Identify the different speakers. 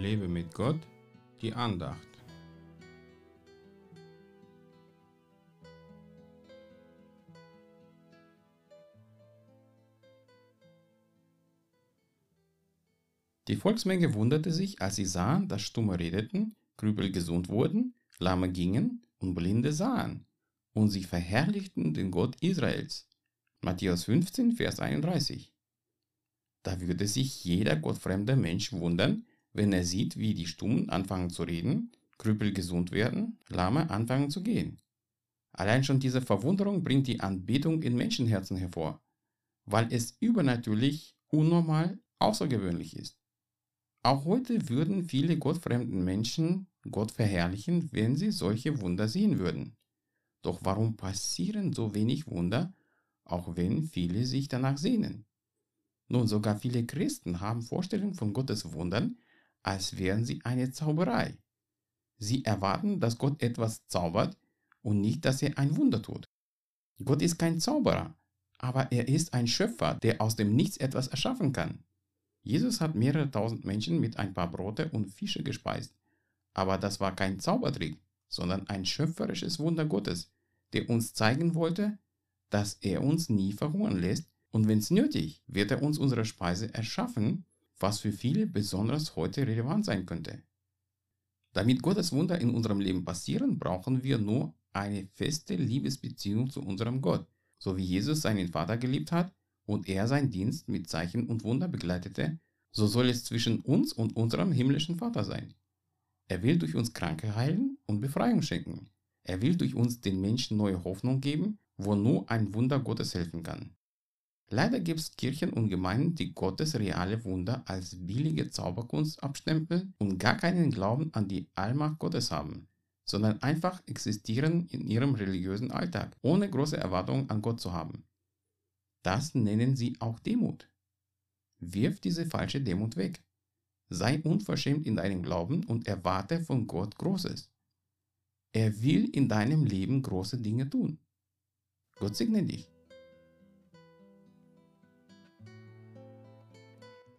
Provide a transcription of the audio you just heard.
Speaker 1: Lebe mit Gott, die Andacht. Die Volksmenge wunderte sich, als sie sahen, dass Stumme redeten, Krüppel gesund wurden, Lahme gingen und Blinde sahen, und sie verherrlichten den Gott Israels. Matthäus 15, Vers 31. Da würde sich jeder gottfremde Mensch wundern, wenn er sieht, wie die Stummen anfangen zu reden, Krüppel gesund werden, Lahme anfangen zu gehen. Allein schon diese Verwunderung bringt die Anbetung in Menschenherzen hervor, weil es übernatürlich, unnormal, außergewöhnlich ist. Auch heute würden viele gottfremden Menschen Gott verherrlichen, wenn sie solche Wunder sehen würden. Doch warum passieren so wenig Wunder, auch wenn viele sich danach sehnen? Nun, sogar viele Christen haben Vorstellungen von Gottes Wundern, als wären sie eine Zauberei. Sie erwarten, dass Gott etwas zaubert und nicht, dass er ein Wunder tut. Gott ist kein Zauberer, aber er ist ein Schöpfer, der aus dem Nichts etwas erschaffen kann. Jesus hat mehrere tausend Menschen mit ein paar Brote und Fische gespeist. Aber das war kein Zaubertrick, sondern ein schöpferisches Wunder Gottes, der uns zeigen wollte, dass er uns nie verhungern lässt und wenn es nötig, wird er uns unsere Speise erschaffen, was für viele besonders heute relevant sein könnte. Damit Gottes Wunder in unserem Leben passieren, brauchen wir nur eine feste Liebesbeziehung zu unserem Gott, so wie Jesus seinen Vater geliebt hat und er seinen Dienst mit Zeichen und Wunder begleitete, so soll es zwischen uns und unserem himmlischen Vater sein. Er will durch uns Kranke heilen und Befreiung schenken. Er will durch uns den Menschen neue Hoffnung geben, wo nur ein Wunder Gottes helfen kann. Leider gibt es Kirchen und Gemeinden, die Gottes reale Wunder als billige Zauberkunst abstempeln und gar keinen Glauben an die Allmacht Gottes haben, sondern einfach existieren in ihrem religiösen Alltag, ohne große Erwartungen an Gott zu haben. Das nennen sie auch Demut. Wirf diese falsche Demut weg. Sei unverschämt in deinem Glauben und erwarte von Gott Großes. Er will in deinem Leben große Dinge tun. Gott segne dich.